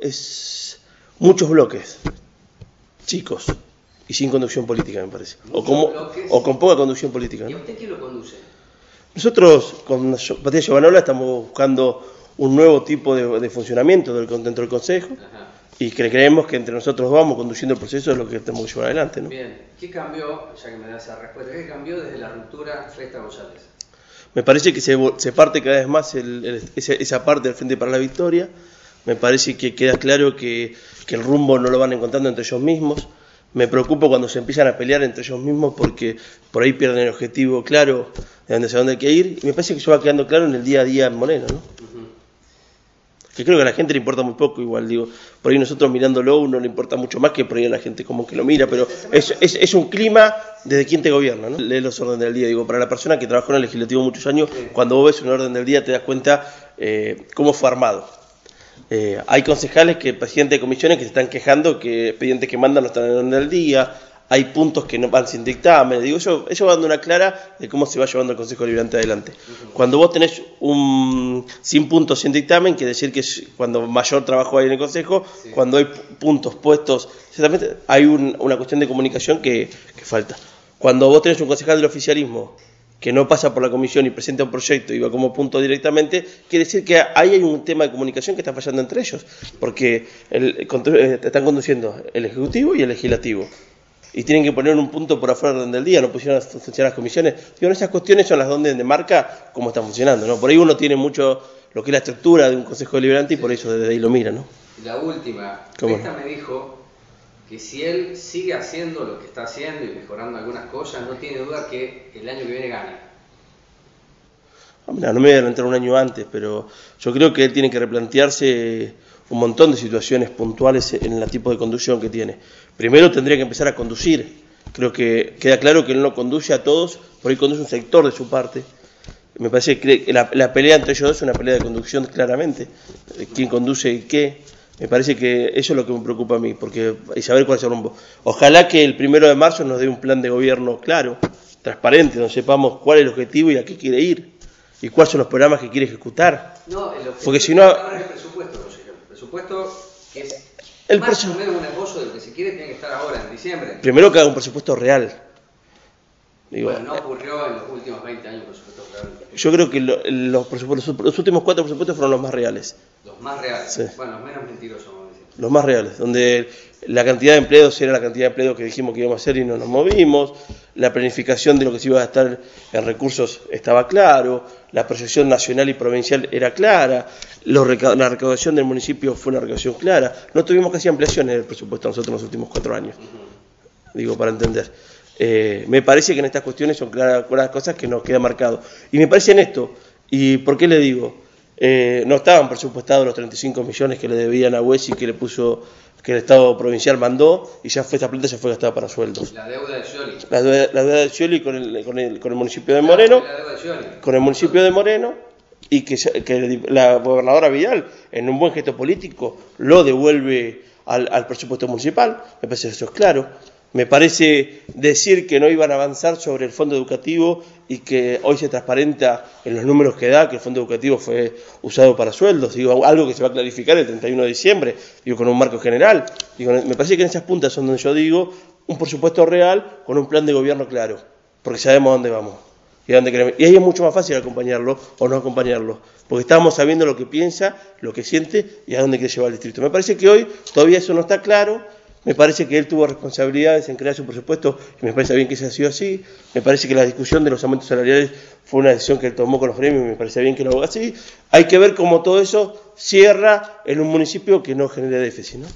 es muchos bloques, chicos, y sin conducción política, me parece. O, como, o con poca conducción política. ¿Y usted quién lo conduce? Nosotros, con Patricia Giovanola, estamos buscando un nuevo tipo de, funcionamiento del, dentro del Consejo. Y creemos que entre nosotros vamos conduciendo el proceso es lo que tenemos que llevar adelante. ¿no? Bien, ¿qué cambió, ya que me da esa respuesta, qué cambió desde la ruptura Fresta González? Me parece que se, se parte cada vez más esa, parte del Frente para la Victoria. Me parece que queda claro que, que, el rumbo no lo van encontrando entre ellos mismos. Me preocupo cuando se empiezan a pelear entre ellos mismos porque por ahí pierden el objetivo claro de dónde, dónde hay que ir. Y me parece que eso va quedando claro en el día a día en Moreno. ¿no? que creo que a la gente le importa muy poco, igual digo, por ahí nosotros mirándolo uno le importa mucho más que por ahí a la gente como que lo mira, pero es, es, es un clima desde quien te gobierna, ¿no? Lee los órdenes del día, digo, para la persona que trabajó en el legislativo muchos años, cuando vos ves un orden del día te das cuenta eh, cómo fue armado. Eh, hay concejales que, presidentes de comisiones que se están quejando que expedientes que mandan no están en el orden del día, hay puntos que no van sin dictamen. Digo, eso, eso va dando una clara de cómo se va llevando el Consejo Liberante adelante. Cuando vos tenés un sin puntos sin dictamen, quiere decir que cuando mayor trabajo hay en el Consejo, cuando hay puntos puestos, hay una cuestión de comunicación que, falta. Cuando vos tenés un concejal del oficialismo que no pasa por la comisión y presenta un proyecto y va como punto directamente, quiere decir que ahí hay un tema de comunicación que está fallando entre ellos, porque el, eh, están conduciendo el Ejecutivo y el Legislativo y tienen que poner un punto por afuera del día, no pusieron a funcionar las comisiones. Pero esas cuestiones son las donde marca cómo está funcionando, ¿no? Por ahí uno tiene mucho lo que es la estructura de un consejo deliberante y por eso desde ahí lo mira, ¿no? La última, esta me dijo que si él sigue haciendo lo que está haciendo y mejorando algunas cosas, no tiene duda que el año que viene gane. Ah, no me voy a adelantar un año antes, pero yo creo que él tiene que replantearse un montón de situaciones puntuales en el tipo de conducción que tiene. Primero tendría que empezar a conducir. Creo que queda claro que él no conduce a todos, por ahí conduce un sector de su parte. Me parece que la, pelea entre ellos dos es una pelea de conducción claramente. ¿Quién conduce y qué? Me parece que eso es lo que me preocupa a mí, porque y saber cuál es el rumbo. Ojalá que el primero de marzo nos dé un plan de gobierno claro, transparente, donde sepamos cuál es el objetivo y a qué quiere ir y cuáles son los programas que quiere ejecutar. No, el porque si no, presupuesto es el más o menos un esbozo del que se quiere tiene que estar ahora, en diciembre. Primero que haga un presupuesto real. Bueno, no ocurrió en los últimos 20 años un presupuesto real. Yo creo que los, presupuestos, los últimos cuatro presupuestos fueron los más reales. Los más reales. Bueno, los menos mentirosos, vamos a decir. Los más reales, donde la cantidad de empleos era la cantidad de empleos que dijimos que íbamos a hacer y no nos movimos, la planificación de lo que se iba a gastar en recursos estaba claro, la proyección nacional y provincial era clara, la recaudación del municipio fue una recaudación clara, no tuvimos casi ampliaciones del presupuesto nosotros en los últimos cuatro años, digo, para entender. Eh, me parece que en estas cuestiones son claras, cosas que nos queda marcado. Y me parece en esto, ¿y por qué le digo? Eh, no estaban presupuestados los 35 millones que le debían a y que le puso que el Estado provincial mandó y ya fue esta plata se fue gastada para sueldos. La deuda de Scioli. La, deuda, de Scioli con el, con, el, con el municipio de Moreno. La deuda de con el municipio de Moreno y que, que, la gobernadora Vidal, en un buen gesto político, lo devuelve al, al presupuesto municipal. Me parece que eso es claro. Me parece decir que no iban a avanzar sobre el fondo educativo y que hoy se transparenta en los números que da que el fondo educativo fue usado para sueldos, digo, algo que se va a clarificar el 31 de diciembre, digo, con un marco general. Digo, me parece que en esas puntas son donde yo digo un presupuesto real con un plan de gobierno claro, porque sabemos dónde vamos y dónde queremos. Y ahí es mucho más fácil acompañarlo o no acompañarlo, porque estamos sabiendo lo que piensa, lo que siente y a dónde quiere llevar el distrito. Me parece que hoy todavía eso no está claro me parece que él tuvo responsabilidades en crear su presupuesto y me parece bien que se ha sido así. Me parece que la discusión de los aumentos salariales fue una decisión que él tomó con los gremios y me parece bien que lo haga así. Hay que ver cómo todo eso cierra en un municipio que no genere déficit. ¿no?